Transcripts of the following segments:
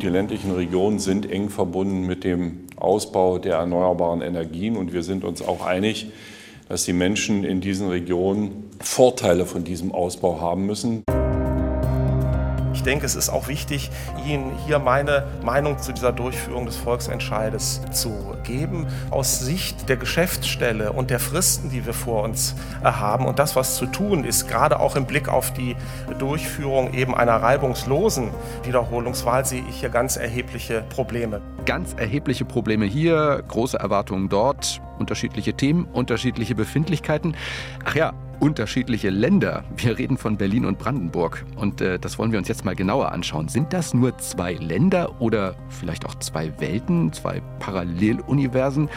Die ländlichen Regionen sind eng verbunden mit dem Ausbau der erneuerbaren Energien und wir sind uns auch einig, dass die Menschen in diesen Regionen Vorteile von diesem Ausbau haben müssen. Ich denke, es ist auch wichtig, Ihnen hier meine Meinung zu dieser Durchführung des Volksentscheides zu geben. Aus Sicht der Geschäftsstelle und der Fristen, die wir vor uns äh, haben und das, was zu tun ist, gerade auch im Blick auf die Durchführung eben einer reibungslosen Wiederholungswahl, sehe ich hier ganz erhebliche Probleme. Ganz erhebliche Probleme hier, große Erwartungen dort, unterschiedliche Themen, unterschiedliche Befindlichkeiten. Ach ja, unterschiedliche Länder. Wir reden von Berlin und Brandenburg. Und äh, das wollen wir uns jetzt mal genauer anschauen. Sind das nur zwei Länder oder vielleicht auch zwei Welten, zwei Paralleluniversen?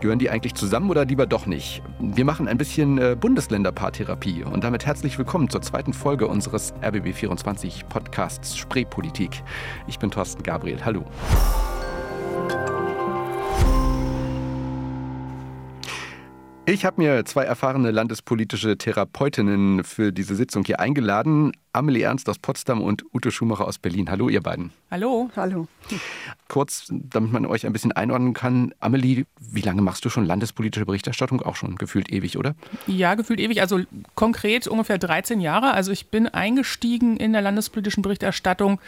Gehören die eigentlich zusammen oder lieber doch nicht? Wir machen ein bisschen äh, Bundesländerpaartherapie und damit herzlich willkommen zur zweiten Folge unseres RBB24 Podcasts Spreepolitik. Ich bin Thorsten Gabriel. Hallo. Ich habe mir zwei erfahrene landespolitische Therapeutinnen für diese Sitzung hier eingeladen. Amelie Ernst aus Potsdam und Ute Schumacher aus Berlin. Hallo, ihr beiden. Hallo. Hallo. Kurz, damit man euch ein bisschen einordnen kann. Amelie, wie lange machst du schon landespolitische Berichterstattung? Auch schon gefühlt ewig, oder? Ja, gefühlt ewig. Also konkret ungefähr 13 Jahre. Also ich bin eingestiegen in der landespolitischen Berichterstattung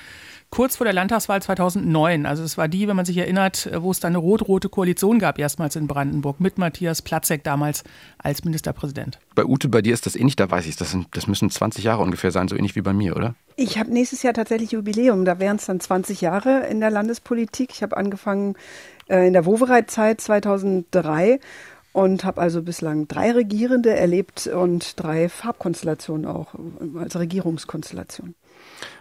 kurz vor der Landtagswahl 2009. Also es war die, wenn man sich erinnert, wo es dann eine rot-rote Koalition gab, erstmals in Brandenburg, mit Matthias Platzek damals als Ministerpräsident. Bei Ute, bei dir ist das ähnlich, da weiß ich, das, sind, das müssen 20 Jahre ungefähr sein, so ähnlich wie bei mir, oder? Ich habe nächstes Jahr tatsächlich Jubiläum, da wären es dann 20 Jahre in der Landespolitik. Ich habe angefangen äh, in der Wovereit-Zeit 2003 und habe also bislang drei Regierende erlebt und drei Farbkonstellationen auch als Regierungskonstellation.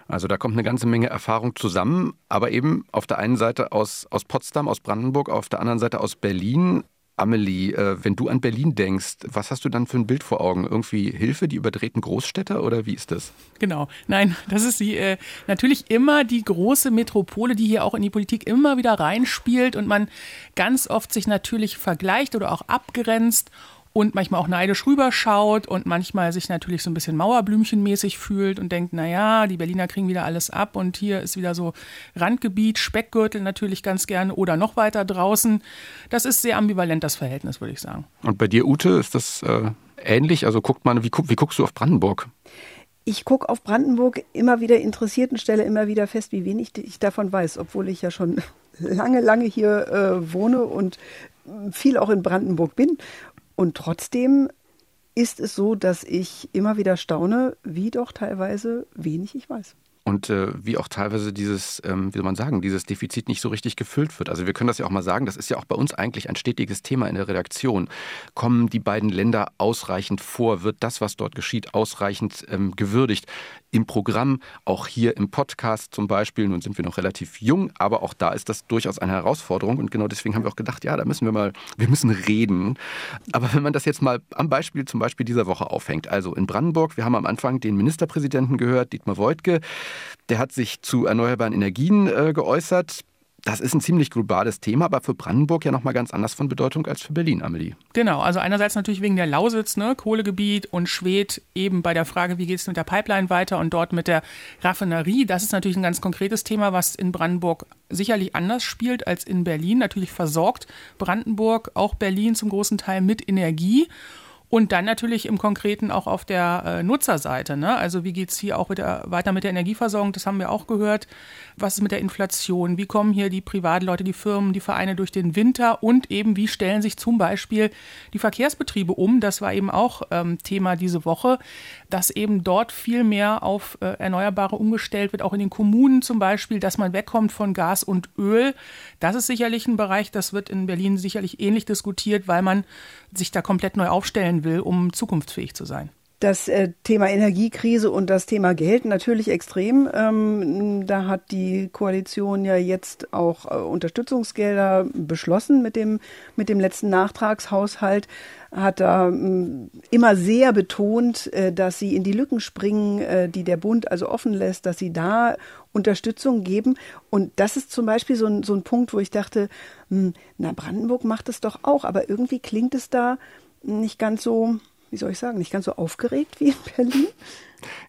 Also da kommt eine ganze Menge Erfahrung zusammen, aber eben auf der einen Seite aus, aus Potsdam, aus Brandenburg, auf der anderen Seite aus Berlin. Amelie, äh, wenn du an Berlin denkst, was hast du dann für ein Bild vor Augen? Irgendwie Hilfe, die überdrehten Großstädter oder wie ist das? Genau, nein, das ist die, äh, natürlich immer die große Metropole, die hier auch in die Politik immer wieder reinspielt und man ganz oft sich natürlich vergleicht oder auch abgrenzt und manchmal auch neidisch rüberschaut und manchmal sich natürlich so ein bisschen Mauerblümchenmäßig fühlt und denkt, naja, die Berliner kriegen wieder alles ab und hier ist wieder so Randgebiet, Speckgürtel natürlich ganz gerne oder noch weiter draußen. Das ist sehr ambivalent, das Verhältnis, würde ich sagen. Und bei dir, Ute, ist das äh, ähnlich? Also guckt man, wie, wie guckst du auf Brandenburg? Ich gucke auf Brandenburg immer wieder interessiert und stelle immer wieder fest, wie wenig ich davon weiß, obwohl ich ja schon lange, lange hier äh, wohne und viel auch in Brandenburg bin. Und trotzdem ist es so, dass ich immer wieder staune, wie doch teilweise wenig ich weiß und äh, wie auch teilweise dieses, ähm, wie soll man sagen, dieses Defizit nicht so richtig gefüllt wird. Also wir können das ja auch mal sagen, das ist ja auch bei uns eigentlich ein stetiges Thema in der Redaktion. Kommen die beiden Länder ausreichend vor? Wird das, was dort geschieht, ausreichend ähm, gewürdigt? Im Programm, auch hier im Podcast zum Beispiel, nun sind wir noch relativ jung, aber auch da ist das durchaus eine Herausforderung und genau deswegen haben wir auch gedacht, ja, da müssen wir mal, wir müssen reden. Aber wenn man das jetzt mal am Beispiel zum Beispiel dieser Woche aufhängt, also in Brandenburg, wir haben am Anfang den Ministerpräsidenten gehört, Dietmar Woidke, der hat sich zu erneuerbaren Energien äh, geäußert. Das ist ein ziemlich globales Thema, aber für Brandenburg ja nochmal ganz anders von Bedeutung als für Berlin, Amelie. Genau, also einerseits natürlich wegen der Lausitz, ne, Kohlegebiet und Schwedt eben bei der Frage, wie geht es mit der Pipeline weiter und dort mit der Raffinerie. Das ist natürlich ein ganz konkretes Thema, was in Brandenburg sicherlich anders spielt als in Berlin. Natürlich versorgt Brandenburg auch Berlin zum großen Teil mit Energie. Und dann natürlich im Konkreten auch auf der äh, Nutzerseite. Ne? Also wie geht es hier auch mit der, weiter mit der Energieversorgung? Das haben wir auch gehört. Was ist mit der Inflation? Wie kommen hier die Privatleute, die Firmen, die Vereine durch den Winter? Und eben, wie stellen sich zum Beispiel die Verkehrsbetriebe um? Das war eben auch ähm, Thema diese Woche, dass eben dort viel mehr auf äh, Erneuerbare umgestellt wird, auch in den Kommunen zum Beispiel, dass man wegkommt von Gas und Öl. Das ist sicherlich ein Bereich, das wird in Berlin sicherlich ähnlich diskutiert, weil man sich da komplett neu aufstellen will, um zukunftsfähig zu sein das äh, Thema Energiekrise und das Thema Geld natürlich extrem. Ähm, da hat die Koalition ja jetzt auch äh, Unterstützungsgelder beschlossen mit dem, mit dem letzten Nachtragshaushalt. Hat da ähm, immer sehr betont, äh, dass sie in die Lücken springen, die der Bund also offen lässt, dass sie da Unterstützung geben. Und das ist zum Beispiel so ein, so ein Punkt, wo ich dachte, hm, na, Brandenburg macht es doch auch, aber irgendwie klingt es da nicht ganz so wie soll ich sagen, nicht ganz so aufgeregt wie in Berlin.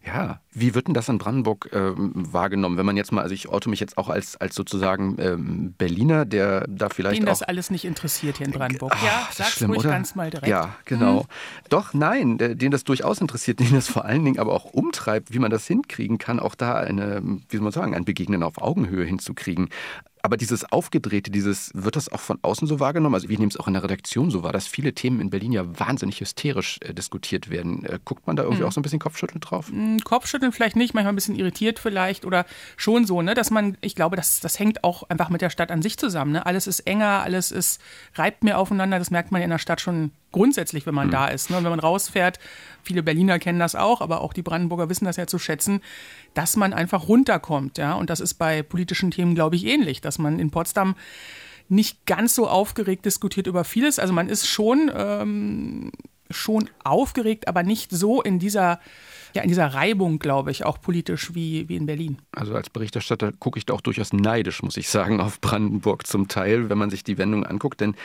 Ja, wie wird denn das in Brandenburg äh, wahrgenommen, wenn man jetzt mal, also ich orte mich jetzt auch als, als sozusagen ähm, Berliner, der da vielleicht Den auch... das alles nicht interessiert hier in Brandenburg. Ach, ja, das sag's ist schlimm, ruhig oder? ganz mal direkt. Ja, genau. Hm. Doch, nein, den das durchaus interessiert, den das vor allen Dingen aber auch umtreibt, wie man das hinkriegen kann, auch da eine, wie soll man sagen, ein Begegnen auf Augenhöhe hinzukriegen. Aber dieses Aufgedrehte, dieses, wird das auch von außen so wahrgenommen? Also wir nehmen es auch in der Redaktion so wahr, dass viele Themen in Berlin ja wahnsinnig hysterisch äh, diskutiert werden. Äh, guckt man da irgendwie auch so ein bisschen kopfschüttelnd drauf? Hm, Kopfschütteln vielleicht nicht, manchmal ein bisschen irritiert vielleicht oder schon so, ne, dass man, ich glaube, das, das hängt auch einfach mit der Stadt an sich zusammen. Ne? Alles ist enger, alles ist, reibt mehr aufeinander. Das merkt man in der Stadt schon grundsätzlich, wenn man da ist. Ne? Und wenn man rausfährt, viele Berliner kennen das auch, aber auch die Brandenburger wissen das ja zu schätzen, dass man einfach runterkommt. Ja? Und das ist bei politischen Themen, glaube ich, ähnlich, dass man in Potsdam nicht ganz so aufgeregt diskutiert über vieles. Also man ist schon, ähm, schon aufgeregt, aber nicht so in dieser, ja, in dieser Reibung, glaube ich, auch politisch wie, wie in Berlin. Also als Berichterstatter gucke ich da auch durchaus neidisch, muss ich sagen, auf Brandenburg zum Teil, wenn man sich die Wendung anguckt. Denn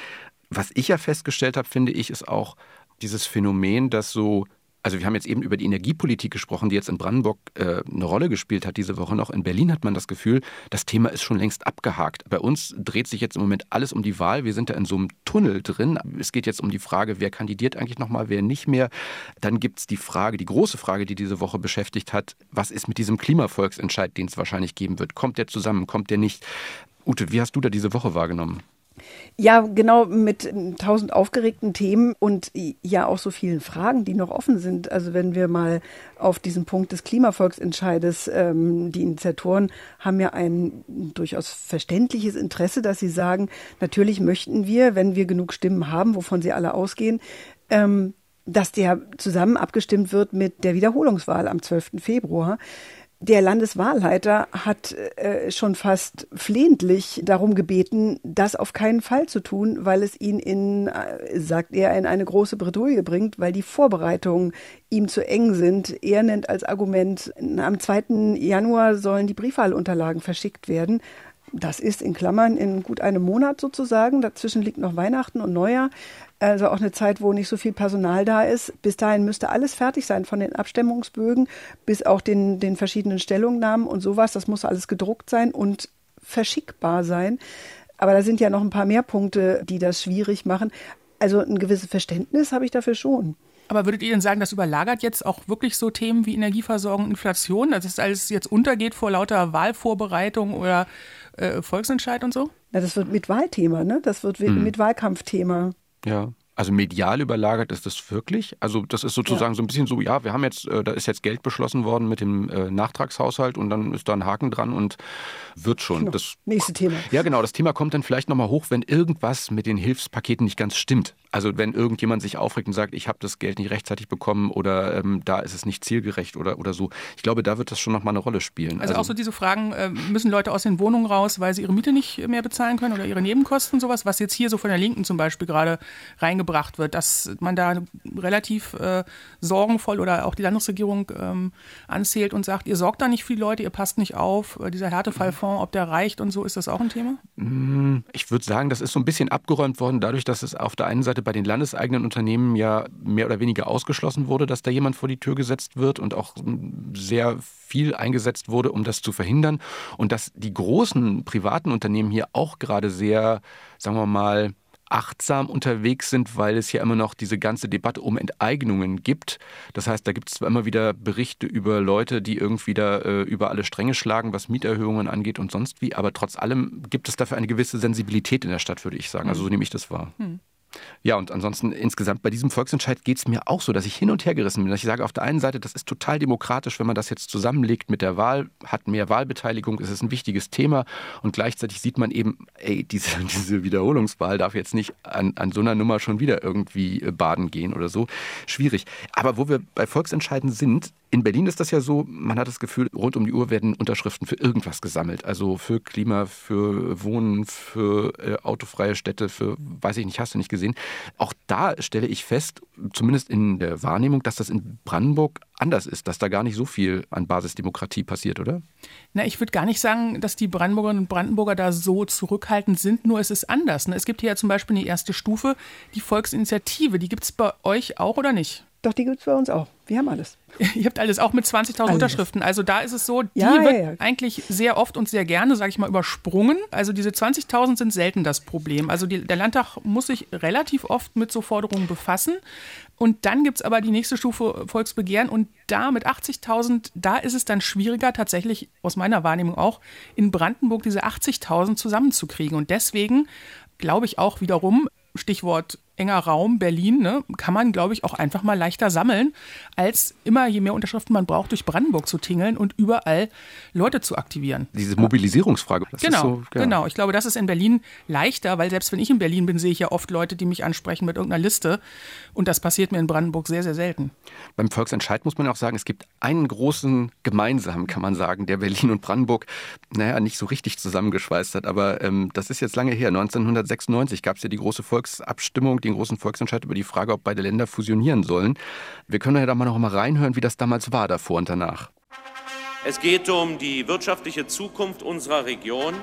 was ich ja festgestellt habe, finde ich, ist auch dieses Phänomen, dass so, also wir haben jetzt eben über die Energiepolitik gesprochen, die jetzt in Brandenburg äh, eine Rolle gespielt hat diese Woche noch. In Berlin hat man das Gefühl, das Thema ist schon längst abgehakt. Bei uns dreht sich jetzt im Moment alles um die Wahl. Wir sind da in so einem Tunnel drin. Es geht jetzt um die Frage, wer kandidiert eigentlich nochmal, wer nicht mehr. Dann gibt es die Frage, die große Frage, die diese Woche beschäftigt hat, was ist mit diesem Klimavolksentscheid, den es wahrscheinlich geben wird? Kommt der zusammen, kommt der nicht? Ute, wie hast du da diese Woche wahrgenommen? Ja, genau, mit tausend aufgeregten Themen und ja auch so vielen Fragen, die noch offen sind. Also wenn wir mal auf diesen Punkt des Klimavolksentscheides, ähm, die Initiatoren haben ja ein durchaus verständliches Interesse, dass sie sagen, natürlich möchten wir, wenn wir genug Stimmen haben, wovon sie alle ausgehen, ähm, dass der zusammen abgestimmt wird mit der Wiederholungswahl am 12. Februar. Der Landeswahlleiter hat äh, schon fast flehentlich darum gebeten, das auf keinen Fall zu tun, weil es ihn in, äh, sagt er, in eine große Bredouille bringt, weil die Vorbereitungen ihm zu eng sind. Er nennt als Argument, am 2. Januar sollen die Briefwahlunterlagen verschickt werden. Das ist in Klammern in gut einem Monat sozusagen. Dazwischen liegt noch Weihnachten und Neujahr. Also auch eine Zeit, wo nicht so viel Personal da ist. Bis dahin müsste alles fertig sein von den Abstimmungsbögen bis auch den, den verschiedenen Stellungnahmen und sowas. Das muss alles gedruckt sein und verschickbar sein. Aber da sind ja noch ein paar mehr Punkte, die das schwierig machen. Also ein gewisses Verständnis habe ich dafür schon. Aber würdet ihr denn sagen, das überlagert jetzt auch wirklich so Themen wie Energieversorgung Inflation, dass es alles jetzt untergeht vor lauter Wahlvorbereitung oder äh, Volksentscheid und so? Na, das wird mit Wahlthema, ne? Das wird Mhm. mit Wahlkampfthema. Ja. Also medial überlagert ist das wirklich? Also das ist sozusagen so ein bisschen so, ja, wir haben jetzt, äh, da ist jetzt Geld beschlossen worden mit dem äh, Nachtragshaushalt und dann ist da ein Haken dran und wird schon. Genau. Das, Nächste Thema. ja, genau, das Thema kommt dann vielleicht nochmal hoch, wenn irgendwas mit den Hilfspaketen nicht ganz stimmt. Also wenn irgendjemand sich aufregt und sagt, ich habe das Geld nicht rechtzeitig bekommen oder ähm, da ist es nicht zielgerecht oder, oder so. Ich glaube, da wird das schon nochmal eine Rolle spielen. Also, auch so diese Fragen, äh, müssen Leute aus den Wohnungen raus, weil sie ihre Miete nicht mehr bezahlen können oder ihre Nebenkosten und sowas, was jetzt hier so von der Linken zum Beispiel gerade reingebracht wird, dass man da relativ äh, sorgenvoll oder auch die Landesregierung ähm, anzählt und sagt, ihr sorgt da nicht für die Leute, ihr passt nicht auf, äh, dieser Härtefallfonds, ob der reicht und so, ist das auch ein Thema? Ich würde sagen, das ist so ein bisschen abgeräumt worden, dadurch, dass es auf der einen Seite bei den landeseigenen Unternehmen ja mehr oder weniger ausgeschlossen wurde, dass da jemand vor die Tür gesetzt wird und auch sehr viel eingesetzt wurde, um das zu verhindern. Und dass die großen privaten Unternehmen hier auch gerade sehr, sagen wir mal, achtsam unterwegs sind, weil es ja immer noch diese ganze Debatte um Enteignungen gibt. Das heißt, da gibt es zwar immer wieder Berichte über Leute, die irgendwie da äh, über alle Stränge schlagen, was Mieterhöhungen angeht und sonst wie, aber trotz allem gibt es dafür eine gewisse Sensibilität in der Stadt, würde ich sagen. Also so nehme ich das wahr. Ja, und ansonsten insgesamt bei diesem Volksentscheid geht es mir auch so, dass ich hin und her gerissen bin. Dass ich sage, auf der einen Seite, das ist total demokratisch, wenn man das jetzt zusammenlegt mit der Wahl, hat mehr Wahlbeteiligung, es ist ein wichtiges Thema und gleichzeitig sieht man eben, ey, diese, diese Wiederholungswahl darf jetzt nicht an, an so einer Nummer schon wieder irgendwie äh, baden gehen oder so. Schwierig. Aber wo wir bei Volksentscheiden sind, in Berlin ist das ja so, man hat das Gefühl, rund um die Uhr werden Unterschriften für irgendwas gesammelt. Also für Klima, für Wohnen, für äh, autofreie Städte, für, weiß ich nicht, hast du nicht gesehen. Auch da stelle ich fest, zumindest in der Wahrnehmung, dass das in Brandenburg anders ist, dass da gar nicht so viel an Basisdemokratie passiert, oder? Na, ich würde gar nicht sagen, dass die Brandenburgerinnen und Brandenburger da so zurückhaltend sind, nur es ist anders. Ne? Es gibt hier ja zum Beispiel eine erste Stufe, die Volksinitiative. Die gibt es bei euch auch oder nicht? Doch, die gibt es bei uns auch. Wir haben alles. Ihr habt alles, auch mit 20.000 Unterschriften. Also da ist es so, die Ja, wird ja, ja. eigentlich sehr oft und sehr gerne, sage ich mal, übersprungen. Also diese 20.000 sind selten das Problem. Also die, der Landtag muss sich relativ oft mit so Forderungen befassen. Und dann gibt es aber die nächste Stufe Volksbegehren und da mit 80.000, da ist es dann schwieriger, tatsächlich aus meiner Wahrnehmung auch, in Brandenburg diese 80.000 zusammenzukriegen. Und deswegen glaube ich auch wiederum, Stichwort enger Raum, Berlin, ne, kann man, glaube ich, auch einfach mal leichter sammeln, als immer, je mehr Unterschriften man braucht, durch Brandenburg zu tingeln und überall Leute zu aktivieren. Diese Mobilisierungsfrage. Genau, ist so, ja. genau. Ich glaube, das ist in Berlin leichter, weil selbst wenn ich in Berlin bin, sehe ich ja oft Leute, die mich ansprechen mit irgendeiner Liste. Und das passiert mir in Brandenburg sehr, sehr selten. Beim Volksentscheid muss man auch sagen, es gibt einen großen gemeinsamen, kann man sagen, der Berlin und Brandenburg, naja, nicht so richtig zusammengeschweißt hat. Aber ähm, das ist jetzt lange her. 1996 gab es ja die große Volksabstimmung, den großen Volksentscheid über die Frage, ob beide Länder fusionieren sollen. Wir können ja da mal noch mal reinhören, wie das damals war, davor und danach. Es geht um die wirtschaftliche Zukunft unserer Region.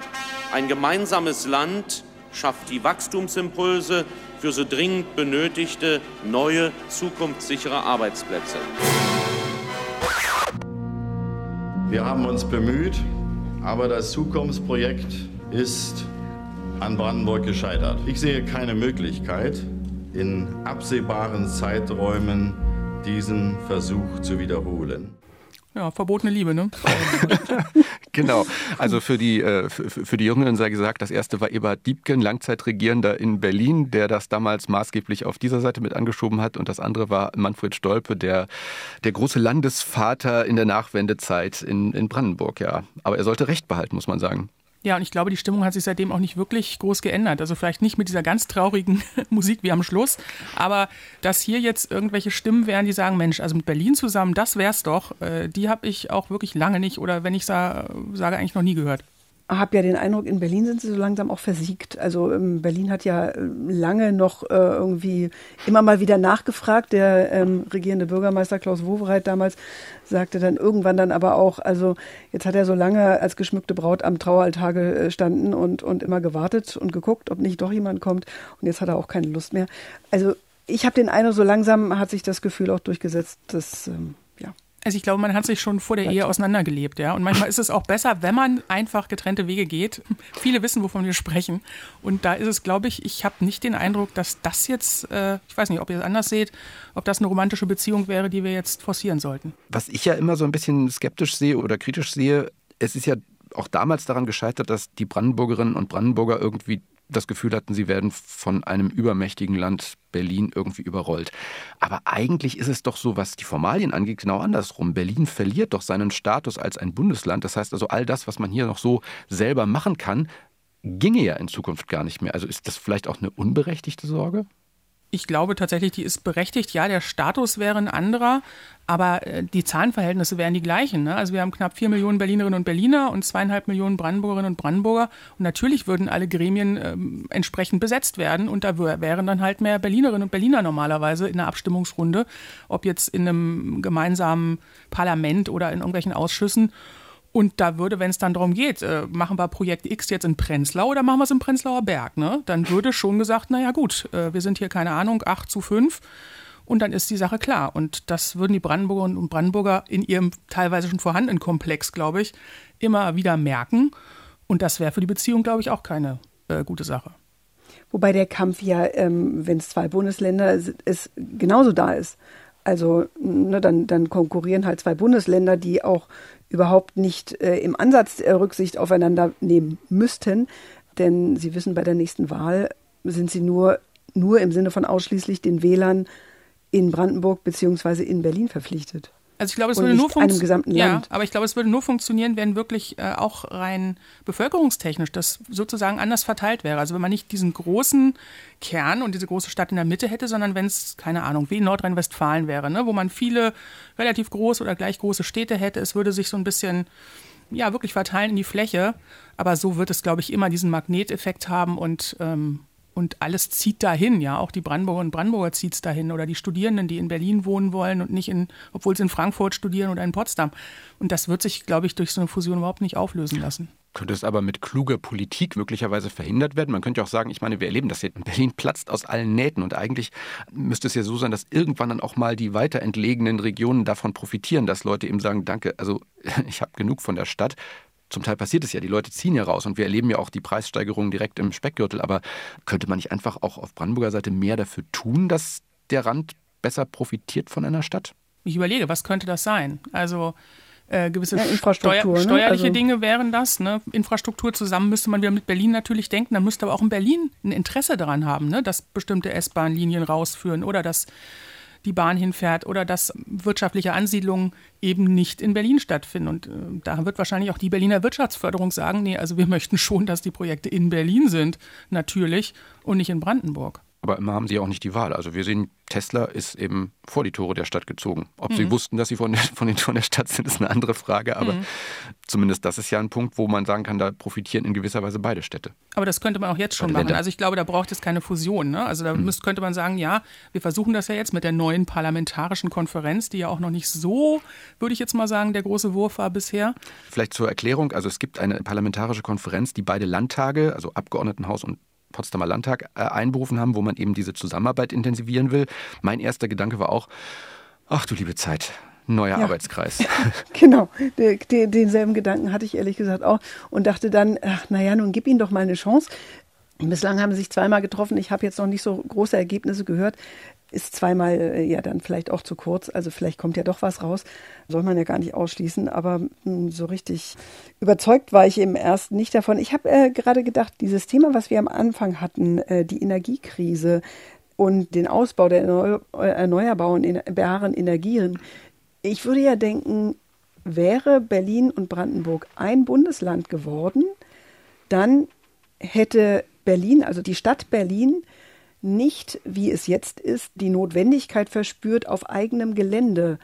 Ein gemeinsames Land schafft die Wachstumsimpulse für so dringend benötigte neue, zukunftssichere Arbeitsplätze. Wir haben uns bemüht, aber das Zukunftsprojekt ist an Brandenburg gescheitert. Ich sehe keine Möglichkeit, in absehbaren Zeiträumen diesen Versuch zu wiederholen. Ja, verbotene Liebe, ne? Genau. Also für die, äh, für, für die Jüngeren sei gesagt, das erste war Eberhard Diebken, Langzeitregierender in Berlin, der das damals maßgeblich auf dieser Seite mit angeschoben hat. Und das andere war Manfred Stolpe, der, der große Landesvater in der Nachwendezeit in, in Brandenburg, ja. Aber er sollte Recht behalten, muss man sagen. Ja, und ich glaube, die Stimmung hat sich seitdem auch nicht wirklich groß geändert. Also vielleicht nicht mit dieser ganz traurigen Musik wie am Schluss, aber dass hier jetzt irgendwelche Stimmen wären, die sagen, Mensch, also mit Berlin zusammen, das wär's doch, äh, die habe ich auch wirklich lange nicht oder wenn ich sa sage, eigentlich noch nie gehört. Habe ja den Eindruck, in Berlin sind sie so langsam auch versiegt. Also ähm, Berlin hat ja äh, lange noch äh, irgendwie immer mal wieder nachgefragt. Der ähm, regierende Bürgermeister Klaus Wowereit damals sagte dann irgendwann dann aber auch, also jetzt hat er so lange als geschmückte Braut am Traualtar gestanden und, und immer gewartet und geguckt, ob nicht doch jemand kommt. Und jetzt hat er auch keine Lust mehr. Also ich habe den Eindruck, so langsam hat sich das Gefühl auch durchgesetzt, dass, ähm. Also ich glaube, man hat sich schon vor der Ehe auseinandergelebt, ja. Und manchmal ist es auch besser, wenn man einfach getrennte Wege geht. Viele wissen, wovon wir sprechen. Und da ist es, glaube ich, ich habe nicht den Eindruck, dass das jetzt, äh, ich weiß nicht, ob ihr es anders seht, ob das eine romantische Beziehung wäre, die wir jetzt forcieren sollten. Was ich ja immer so ein bisschen skeptisch sehe oder kritisch sehe, es ist ja auch damals daran gescheitert, dass die Brandenburgerinnen und Brandenburger irgendwie das Gefühl hatten, sie werden von einem übermächtigen Land Berlin irgendwie überrollt. Aber eigentlich ist es doch so, was die Formalien angeht, genau andersrum. Berlin verliert doch seinen Status als ein Bundesland. Das heißt also, all das, was man hier noch so selber machen kann, ginge ja in Zukunft gar nicht mehr. Also ist das vielleicht auch eine unberechtigte Sorge? Ich glaube tatsächlich, die ist berechtigt. Ja, der Status wäre ein anderer, aber äh, die Zahlenverhältnisse wären die gleichen. Ne? Also wir haben knapp vier Millionen Berlinerinnen und Berliner und zweieinhalb Millionen Brandenburgerinnen und Brandenburger. Und natürlich würden alle Gremien ähm, entsprechend besetzt werden. Und da wär, wären dann halt mehr Berlinerinnen und Berliner normalerweise in der Abstimmungsrunde, ob jetzt in einem gemeinsamen Parlament oder in irgendwelchen Ausschüssen. Und da würde, wenn es dann darum geht, äh, machen wir Projekt X jetzt in Prenzlau oder machen wir es im Prenzlauer Berg, ne? Dann würde schon gesagt, naja gut, äh, wir sind hier, keine Ahnung, 8 zu 5 und dann ist die Sache klar. Und das würden die Brandenburgerinnen und Brandenburger in ihrem teilweise schon vorhandenen Komplex, glaube ich, immer wieder merken. Und das wäre für die Beziehung, glaube ich, auch keine äh, gute Sache. Wobei der Kampf ja, ähm, wenn es zwei Bundesländer ist, genauso da ist. Also ne, dann, dann konkurrieren halt zwei Bundesländer, die auch überhaupt nicht äh, im Ansatz äh, Rücksicht aufeinander nehmen müssten. Denn Sie wissen, bei der nächsten Wahl sind Sie nur, nur im Sinne von ausschließlich den Wählern in Brandenburg beziehungsweise in Berlin verpflichtet. Also ich glaube, es würde nur funktionieren. Ja, aber ich glaube, es würde nur funktionieren, wenn wirklich äh, auch rein bevölkerungstechnisch das sozusagen anders verteilt wäre. Also wenn man nicht diesen großen Kern und diese große Stadt in der Mitte hätte, sondern wenn es, keine Ahnung, wie in Nordrhein-Westfalen wäre, ne? wo man viele relativ große oder gleich große Städte hätte. Es würde sich so ein bisschen ja, wirklich verteilen in die Fläche. Aber so wird es, glaube ich, immer diesen Magneteffekt haben und ähm, und alles zieht dahin, ja, auch die Brandenburger und Brandenburger zieht es dahin oder die Studierenden, die in Berlin wohnen wollen und nicht in, obwohl sie in Frankfurt studieren oder in Potsdam. Und das wird sich, glaube ich, durch so eine Fusion überhaupt nicht auflösen lassen. Könnte es aber mit kluger Politik möglicherweise verhindert werden? Man könnte auch sagen, ich meine, wir erleben das hier. Berlin platzt aus allen Nähten und eigentlich müsste es ja so sein, dass irgendwann dann auch mal die weiter entlegenen Regionen davon profitieren, dass Leute eben sagen, danke, also ich habe genug von der Stadt zum Teil passiert es ja, die Leute ziehen ja raus und wir erleben ja auch die Preissteigerungen direkt im Speckgürtel. Aber könnte man nicht einfach auch auf Brandenburger Seite mehr dafür tun, dass der Rand besser profitiert von einer Stadt? Ich überlege, was könnte das sein? Also äh, gewisse ja, Infrastruktur, Steuer, ne? steuerliche also, Dinge wären das. Ne? Infrastruktur zusammen müsste man wieder mit Berlin natürlich denken. Da müsste aber auch in Berlin ein Interesse daran haben, ne? dass bestimmte S-Bahn-Linien rausführen oder dass die Bahn hinfährt oder dass wirtschaftliche Ansiedlungen eben nicht in Berlin stattfinden. Und äh, da wird wahrscheinlich auch die Berliner Wirtschaftsförderung sagen, nee, also wir möchten schon, dass die Projekte in Berlin sind, natürlich, und nicht in Brandenburg. Aber immer haben sie auch nicht die Wahl. Also wir sehen, Tesla ist eben vor die Tore der Stadt gezogen. Ob mhm. sie wussten, dass sie von der, von den Toren der Stadt sind, ist eine andere Frage. Aber mhm. zumindest das ist ja ein Punkt, wo man sagen kann, da profitieren in gewisser Weise beide Städte. Aber das könnte man auch jetzt schon machen. Also ich glaube, da braucht es keine Fusion. Ne? Also da mhm. müsste, könnte man sagen, ja, wir versuchen das ja jetzt mit der neuen parlamentarischen Konferenz, die ja auch noch nicht so, würde ich jetzt mal sagen, der große Wurf war bisher. Vielleicht zur Erklärung. Also es gibt eine parlamentarische Konferenz, die beide Landtage, also Abgeordnetenhaus und Potsdamer Landtag äh, einberufen haben, wo man eben diese Zusammenarbeit intensivieren will. Mein erster Gedanke war auch, ach du liebe Zeit, neuer ja. Arbeitskreis. genau, den, den, denselben Gedanken hatte ich ehrlich gesagt auch und dachte dann, ach naja, nun gib ihnen doch mal eine Chance. Bislang haben sie sich zweimal getroffen. Ich habe jetzt noch nicht so große Ergebnisse gehört ist zweimal äh, ja dann vielleicht auch zu kurz. Also vielleicht kommt ja doch was raus. Soll man ja gar nicht ausschließen. Aber mh, hm, so richtig überzeugt war ich im ersten nicht davon. Ich habe äh, gerade gedacht, dieses Thema, was wir am Anfang hatten, äh, die Energiekrise und den Ausbau der erneuerbaren Energien. Ich würde ja denken, wäre Berlin und Brandenburg ein Bundesland geworden, dann hätte Berlin, also die Stadt Berlin, nicht, wie es jetzt ist, die Notwendigkeit verspürt, auf eigenem Gelände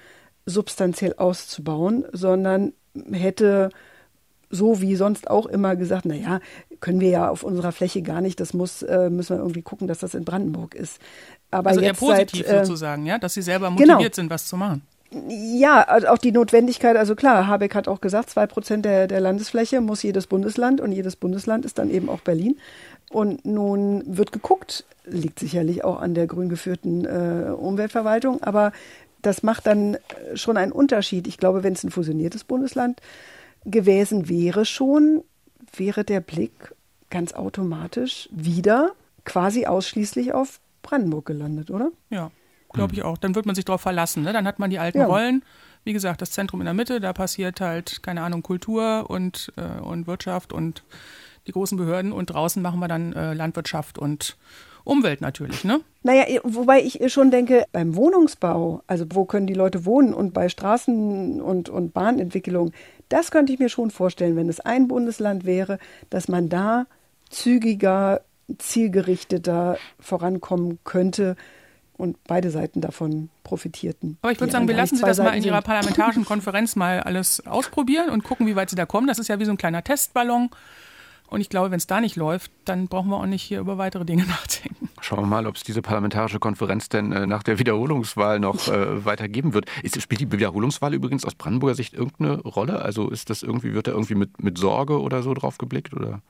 substanziell auszubauen, sondern hätte so wie sonst auch immer gesagt, naja, können wir ja auf unserer Fläche gar nicht, das muss, äh, müssen wir irgendwie gucken, dass das in Brandenburg ist. Aber also jetzt eher positiv seit, äh, sozusagen, ja, dass sie selber genau. motiviert genau. sind, was zu machen. Ja, also auch die Notwendigkeit, also klar, Habeck hat auch gesagt, zwei Prozent der, der Landesfläche muss jedes Bundesland und jedes Bundesland ist dann eben auch Berlin. Und nun wird geguckt, liegt sicherlich auch an der grün geführten äh, Umweltverwaltung, aber das macht dann schon einen Unterschied. Ich glaube, wenn es ein fusioniertes Bundesland gewesen wäre schon, wäre der Blick ganz automatisch wieder quasi ausschließlich auf Brandenburg gelandet, oder? Ja, glaube ich auch. Dann wird man sich darauf verlassen. Ne? Dann hat man die alten ja. Rollen. Wie gesagt, das Zentrum in der Mitte, da passiert halt, keine Ahnung, Kultur und, äh, und Wirtschaft und die großen Behörden und draußen machen wir dann äh, Landwirtschaft und Umwelt natürlich, ne? Naja, wobei ich schon denke, beim Wohnungsbau, also wo können die Leute wohnen und bei Straßen- und, und Bahnentwicklung, das könnte ich mir schon vorstellen, wenn es ein Bundesland wäre, dass man da zügiger, zielgerichteter vorankommen könnte und beide Seiten davon profitierten. Aber ich würde sagen, wir lassen Sie das mal in Ihrer parlamentarischen Konferenz mal alles ausprobieren und gucken, wie weit Sie da kommen. Das ist ja wie so ein kleiner Testballon. Und ich glaube, wenn es da nicht läuft, dann brauchen wir auch nicht hier über weitere Dinge nachdenken. Schauen wir mal, ob es diese parlamentarische Konferenz denn äh, nach der Wiederholungswahl noch äh, weitergeben wird. Ist, spielt die Wiederholungswahl übrigens aus Brandenburger Sicht irgendeine Rolle? Also ist das irgendwie, wird da irgendwie mit, mit Sorge oder so drauf geblickt? Oder?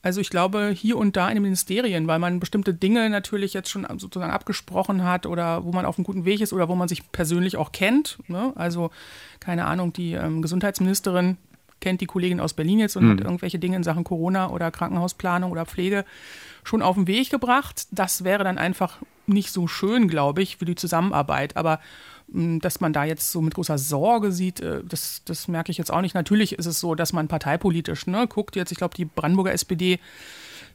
Also ich glaube hier und da in den Ministerien, weil man bestimmte Dinge natürlich jetzt schon sozusagen abgesprochen hat oder wo man auf einem guten Weg ist oder wo man sich persönlich auch kennt. Ne? Also keine Ahnung, die ähm, Gesundheitsministerin kennt die Kollegin aus Berlin jetzt und mhm. hat irgendwelche Dinge in Sachen Corona oder Krankenhausplanung oder Pflege schon auf den Weg gebracht. Das wäre dann einfach nicht so schön, glaube ich, für die Zusammenarbeit. Aber dass man da jetzt so mit großer Sorge sieht, äh, das, das merke ich jetzt auch nicht. Natürlich ist es so, dass man parteipolitisch ne, guckt. Jetzt, ich glaube, die Brandenburger SPD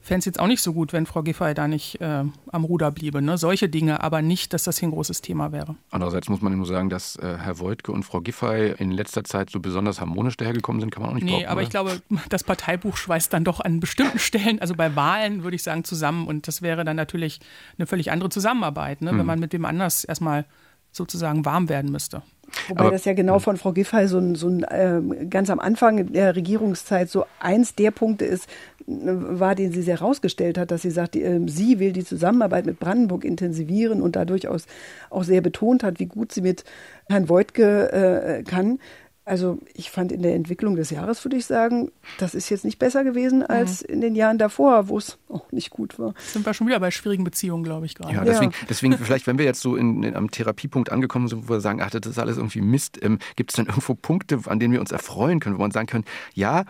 fände es jetzt auch nicht so gut, wenn Frau Giffey da nicht äh, am Ruder bliebe. Ne? Solche Dinge, aber nicht, dass das hier ein großes Thema wäre. Andererseits muss man nur sagen, dass äh, Herr Wojtke und Frau Giffey in letzter Zeit so besonders harmonisch dahergekommen sind, kann man auch nicht Nee, aber oder? ich glaube, das Parteibuch schweißt dann doch an bestimmten Stellen, also bei Wahlen würde ich sagen, zusammen. Und das wäre dann natürlich eine völlig andere Zusammenarbeit, ne? Hm. wenn man mit wem anders erstmal sozusagen warm werden müsste. Wobei Aber, das ja genau von Frau Giffey so ein, so ein äh, ganz am Anfang der Regierungszeit so eins der Punkte ist, war, den sie sehr herausgestellt hat, dass sie sagt, äh, sie will die Zusammenarbeit mit Brandenburg intensivieren und da durchaus auch sehr betont hat, wie gut sie mit Herrn Voigtke äh, kann. Also ich fand in der Entwicklung des Jahres, würde ich sagen, das ist jetzt nicht besser gewesen als mhm. in den Jahren davor, wo es auch nicht gut war. Sind wir schon wieder bei schwierigen Beziehungen, glaube ich gerade. Ja, deswegen, ja. deswegen vielleicht, wenn wir jetzt so in, in, am Therapiepunkt angekommen sind, wo wir sagen, ach, das ist alles irgendwie Mist, ähm, gibt es dann irgendwo Punkte, an denen wir uns erfreuen können, wo man sagen können, ja,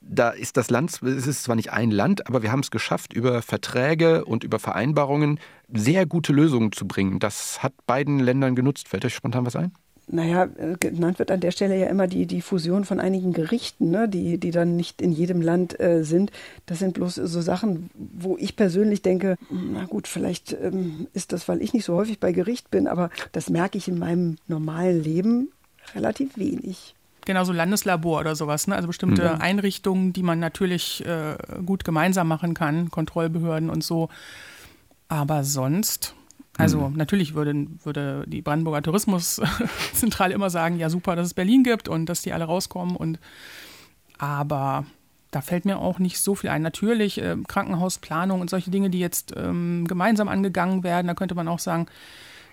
da ist das Land, es ist zwar nicht ein Land, aber wir haben es geschafft, über Verträge und über Vereinbarungen sehr gute Lösungen zu bringen. Das hat beiden Ländern genutzt. Fällt euch spontan was ein? Naja, äh, genannt wird an der Stelle ja immer die, die Fusion von einigen Gerichten, ne, die, die dann nicht in jedem Land äh, sind. Das sind bloß so Sachen, wo ich persönlich denke, na gut, vielleicht ähm, ist das, weil ich nicht so häufig bei Gericht bin, aber das merke ich in meinem normalen Leben relativ wenig. Genau, so Landeslabor oder sowas, ne? also bestimmte mhm. Einrichtungen, die man natürlich äh, gut gemeinsam machen kann, Kontrollbehörden und so. Aber sonst also mhm. natürlich würde, würde die Brandenburger Tourismuszentrale immer sagen, ja super, dass es Berlin gibt und dass die alle rauskommen. Und aber da fällt mir auch nicht so viel ein. Natürlich äh, Krankenhausplanung und solche Dinge, die jetzt ähm, gemeinsam angegangen werden, da könnte man auch sagen,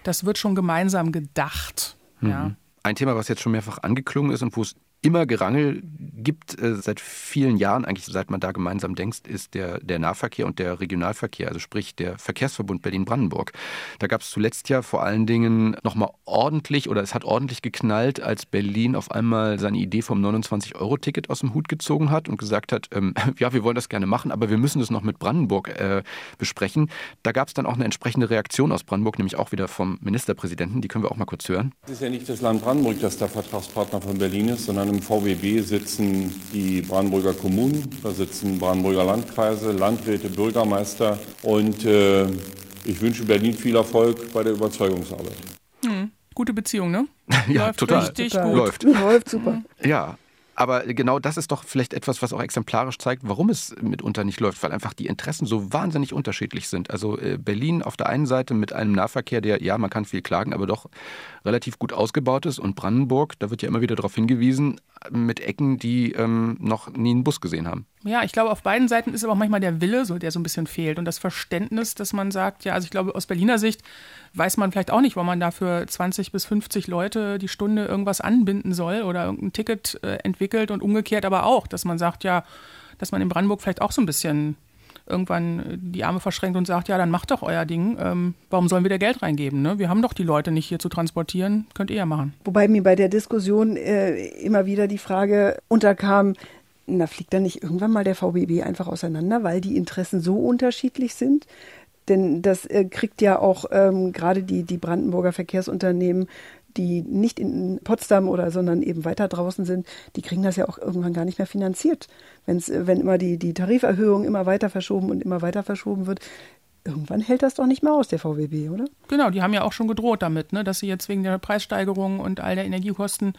das wird schon gemeinsam gedacht. Mhm. Ja. Ein Thema, was jetzt schon mehrfach angeklungen ist und wo es immer Gerangel gibt, äh, seit vielen Jahren, eigentlich seit man da gemeinsam denkt, ist der, der Nahverkehr und der Regionalverkehr, also sprich der Verkehrsverbund Berlin-Brandenburg. Da gab es zuletzt ja vor allen Dingen nochmal ordentlich oder es hat ordentlich geknallt, als Berlin auf einmal seine Idee vom 29-Euro-Ticket aus dem Hut gezogen hat und gesagt hat, ähm, ja, wir wollen das gerne machen, aber wir müssen das noch mit Brandenburg äh, besprechen. Da gab es dann auch eine entsprechende Reaktion aus Brandenburg, nämlich auch wieder vom Ministerpräsidenten. Die können wir auch mal kurz hören. Es ist ja nicht das Land Brandenburg, das der Vertragspartner von Berlin ist, sondern im VWB sitzen die Brandenburger Kommunen, da sitzen Brandenburger Landkreise, Landräte, Bürgermeister und äh, ich wünsche Berlin viel Erfolg bei der Überzeugungsarbeit. Hm, gute Beziehung, ne? ja, Läuft total. Richtig total. gut. Läuft. Läuft super. Ja, aber genau das ist doch vielleicht etwas, was auch exemplarisch zeigt, warum es mitunter nicht läuft, weil einfach die Interessen so wahnsinnig unterschiedlich sind. Also äh, Berlin auf der einen Seite mit einem Nahverkehr, der, ja, man kann viel klagen, aber doch relativ gut ausgebaut ist. Und Brandenburg, da wird ja immer wieder darauf hingewiesen, mit Ecken, die ähm, noch nie einen Bus gesehen haben. Ja, ich glaube, auf beiden Seiten ist aber auch manchmal der Wille, so, der so ein bisschen fehlt. Und das Verständnis, dass man sagt, ja, also ich glaube, aus Berliner Sicht weiß man vielleicht auch nicht, warum man dafür 20 bis 50 Leute die Stunde irgendwas anbinden soll oder irgendein Ticket äh, entwickelt und umgekehrt aber auch, dass man sagt, ja, dass man in Brandenburg vielleicht auch so ein bisschen irgendwann die Arme verschränkt und sagt, ja, dann macht doch euer Ding. Ähm, warum sollen wir da Geld reingeben? Ne? Wir haben doch die Leute nicht hier zu transportieren, könnt ihr ja machen. Wobei mir bei der Diskussion äh, immer wieder die Frage unterkam, na, fliegt dann nicht irgendwann mal der VBB einfach auseinander, weil die Interessen so unterschiedlich sind? Denn das äh, kriegt ja auch ähm, gerade die, die Brandenburger Verkehrsunternehmen die nicht in Potsdam oder sondern eben weiter draußen sind, die kriegen das ja auch irgendwann gar nicht mehr finanziert. Wenn's, wenn immer die, die Tariferhöhung immer weiter verschoben und immer weiter verschoben wird, irgendwann hält das doch nicht mehr aus, der VWB, oder? Genau, die haben ja auch schon gedroht damit, ne, dass sie jetzt wegen der Preissteigerung und all der Energiekosten,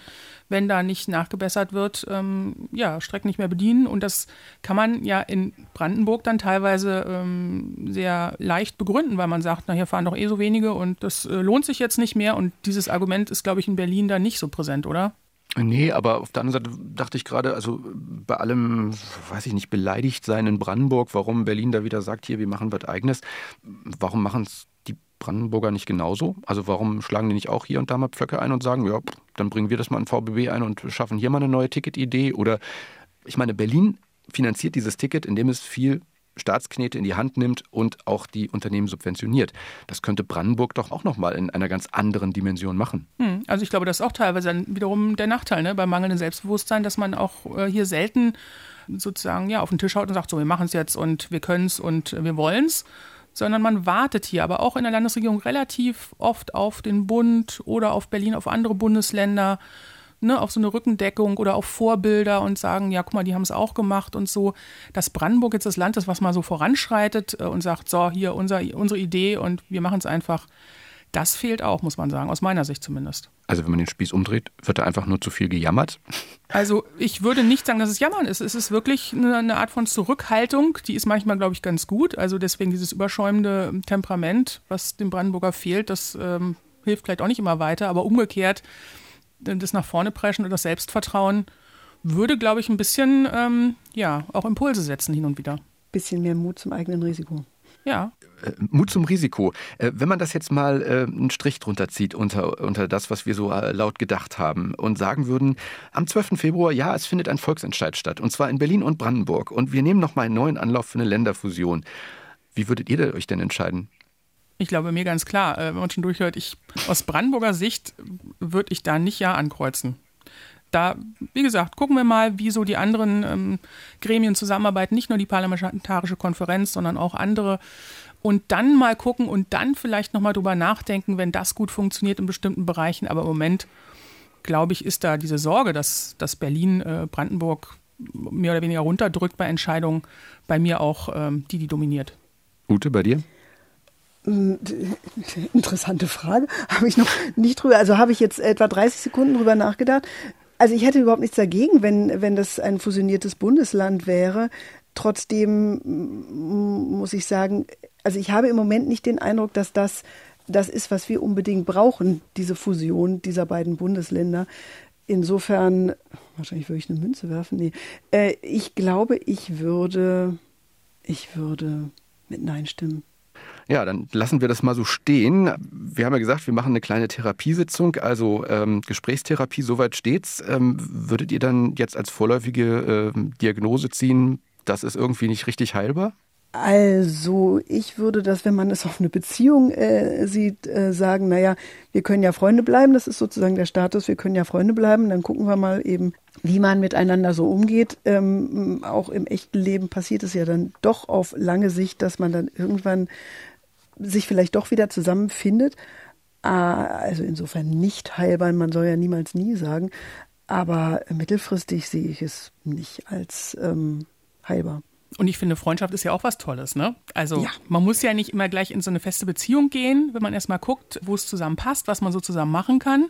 wenn da nicht nachgebessert wird, ähm, ja, Strecken nicht mehr bedienen. Und das kann man ja in Brandenburg dann teilweise ähm, sehr leicht begründen, weil man sagt, na, hier fahren doch eh so wenige und das äh, lohnt sich jetzt nicht mehr. Und dieses Argument ist, glaube ich, in Berlin da nicht so präsent, oder? Nee, aber auf der anderen Seite dachte ich gerade, also bei allem, weiß ich nicht, beleidigt sein in Brandenburg, warum Berlin da wieder sagt, hier, wir machen was Eigenes, warum machen es die Brandenburger nicht genauso? Also warum schlagen die nicht auch hier und da mal Pflöcke ein und sagen, ja, dann bringen wir das mal in VBB ein und schaffen hier mal eine neue Ticketidee? Oder ich meine, Berlin finanziert dieses Ticket, indem es viel Staatsknete in die Hand nimmt und auch die Unternehmen subventioniert. Das könnte Brandenburg doch auch nochmal in einer ganz anderen Dimension machen. Hm, also ich glaube, das ist auch teilweise dann wiederum der Nachteil ne? beim mangelnden Selbstbewusstsein, dass man auch äh, hier selten sozusagen ja, auf den Tisch haut und sagt, so, wir machen es jetzt und wir können es und wir wollen es sondern man wartet hier, aber auch in der Landesregierung relativ oft auf den Bund oder auf Berlin, auf andere Bundesländer ne, auf so eine Rückendeckung oder auf Vorbilder und sagen, ja, guck mal, die haben es auch gemacht und so. Dass Brandenburg jetzt das Land ist, was mal so voranschreitet äh, und sagt, so, hier unser, unsere Idee und wir machen es einfach. Das fehlt auch, muss man sagen, aus meiner Sicht zumindest. Also wenn man den Spieß umdreht, wird da einfach nur zu viel gejammert? Also ich würde nicht sagen, dass es Jammern ist. Es ist wirklich eine, eine Art von Zurückhaltung, die ist manchmal, glaube ich, ganz gut. Also deswegen dieses überschäumende Temperament, was dem Brandenburger fehlt, das ähm, hilft vielleicht auch nicht immer weiter. Aber umgekehrt das nach vorne preschen und das Selbstvertrauen würde, glaube ich, ein bisschen ähm, ja, auch Impulse setzen hin und wieder. Bisschen mehr Mut zum eigenen Risiko. Ja. Äh, Mut zum Risiko. Äh, wenn man das jetzt mal äh, einen Strich drunter zieht unter, unter das, was wir so laut gedacht haben und sagen würden, am 12. Februar, ja, es findet ein Volksentscheid statt, und zwar in Berlin und Brandenburg, und wir nehmen nochmal einen neuen Anlauf für eine Länderfusion. Wie würdet ihr euch denn entscheiden? Ich glaube, mir ganz klar, wenn man schon durchhört, ich, aus Brandenburger Sicht würde ich da nicht Ja ankreuzen da, wie gesagt, gucken wir mal, wie so die anderen ähm, Gremien zusammenarbeiten, nicht nur die Parlamentarische Konferenz, sondern auch andere. Und dann mal gucken und dann vielleicht nochmal drüber nachdenken, wenn das gut funktioniert in bestimmten Bereichen. Aber im Moment, glaube ich, ist da diese Sorge, dass, dass Berlin äh, Brandenburg mehr oder weniger runterdrückt bei Entscheidungen, bei mir auch ähm, die, die dominiert. Ute, bei dir? Hm, interessante Frage. Habe ich noch nicht drüber, also habe ich jetzt etwa 30 Sekunden drüber nachgedacht. Also ich hätte überhaupt nichts dagegen, wenn, wenn das ein fusioniertes Bundesland wäre. Trotzdem muss ich sagen, also ich habe im Moment nicht den Eindruck, dass das das ist, was wir unbedingt brauchen, diese Fusion dieser beiden Bundesländer. Insofern, wahrscheinlich würde ich eine Münze werfen. Nee. Äh, ich glaube, ich würde, ich würde mit Nein stimmen. Ja, dann lassen wir das mal so stehen. Wir haben ja gesagt, wir machen eine kleine Therapiesitzung, also ähm, Gesprächstherapie, soweit steht's. Ähm, würdet ihr dann jetzt als vorläufige äh, Diagnose ziehen, das ist irgendwie nicht richtig heilbar? Also ich würde das, wenn man es auf eine Beziehung äh, sieht, äh, sagen, naja, wir können ja Freunde bleiben, das ist sozusagen der Status, wir können ja Freunde bleiben, dann gucken wir mal eben, wie man miteinander so umgeht. Ähm, auch im echten Leben passiert es ja dann doch auf lange Sicht, dass man dann irgendwann sich vielleicht doch wieder zusammenfindet. Ah, also insofern nicht heilbar, man soll ja niemals nie sagen. Aber mittelfristig sehe ich es nicht als ähm, heilbar. Und ich finde, Freundschaft ist ja auch was Tolles, ne? Also ja. man muss ja nicht immer gleich in so eine feste Beziehung gehen, wenn man erstmal guckt, wo es zusammen passt, was man so zusammen machen kann,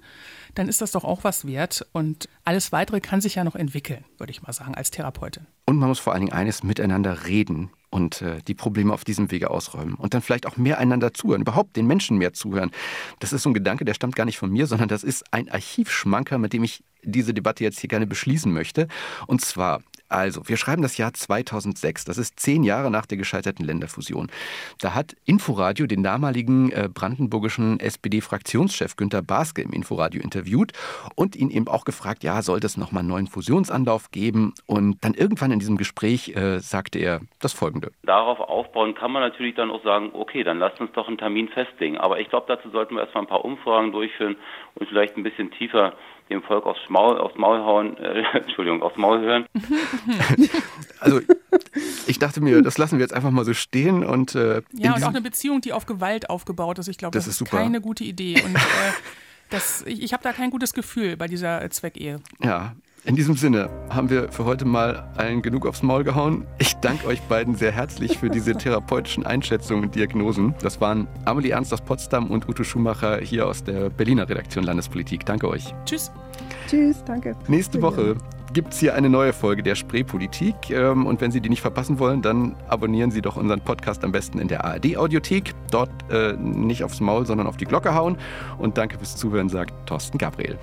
dann ist das doch auch was wert. Und alles weitere kann sich ja noch entwickeln, würde ich mal sagen, als Therapeutin. Und man muss vor allen Dingen eines miteinander reden und äh, die Probleme auf diesem Wege ausräumen und dann vielleicht auch mehr einander zuhören, überhaupt den Menschen mehr zuhören. Das ist so ein Gedanke, der stammt gar nicht von mir, sondern das ist ein Archivschmanker, mit dem ich diese Debatte jetzt hier gerne beschließen möchte. Und zwar also, wir schreiben das Jahr 2006. Das ist zehn Jahre nach der gescheiterten Länderfusion. Da hat Inforadio den damaligen äh, brandenburgischen SPD-Fraktionschef Günter Baske im Inforadio interviewt und ihn eben auch gefragt, ja, soll es nochmal einen neuen Fusionsanlauf geben? Und dann irgendwann in diesem Gespräch äh, sagte er das Folgende. Darauf aufbauen kann man natürlich dann auch sagen, okay, dann lasst uns doch einen Termin festlegen. Aber ich glaube, dazu sollten wir erstmal ein paar Umfragen durchführen und vielleicht ein bisschen tiefer dem Volk aufs Maul, aufs Maul hauen, äh, Entschuldigung, aufs Maul hören. also ich dachte mir, das lassen wir jetzt einfach mal so stehen und äh, ja und auch eine Beziehung, die auf Gewalt aufgebaut ist. Ich glaube, das, das, ist, ist keine gute Idee und äh, das, ich, ich habe da kein gutes Gefühl bei dieser Zweckehe. Ja, in diesem Sinne haben wir für heute mal allen genug aufs Maul gehauen. Ich danke euch beiden sehr herzlich für diese therapeutischen Einschätzungen und Diagnosen. Das waren Amelie Ernst aus Potsdam und Ute Schumacher hier aus der Berliner Redaktion Landespolitik. Danke euch. Tschüss. Tschüss, danke. Nächste Woche gibt es hier eine neue Folge der Spreepolitik. Ähm, und wenn Sie die nicht verpassen wollen, dann abonnieren Sie doch unseren Podcast am besten in der ARD-Audiothek. Dort äh, nicht aufs Maul, sondern auf die Glocke hauen. Und danke fürs Zuhören, sagt Thorsten Gabriel.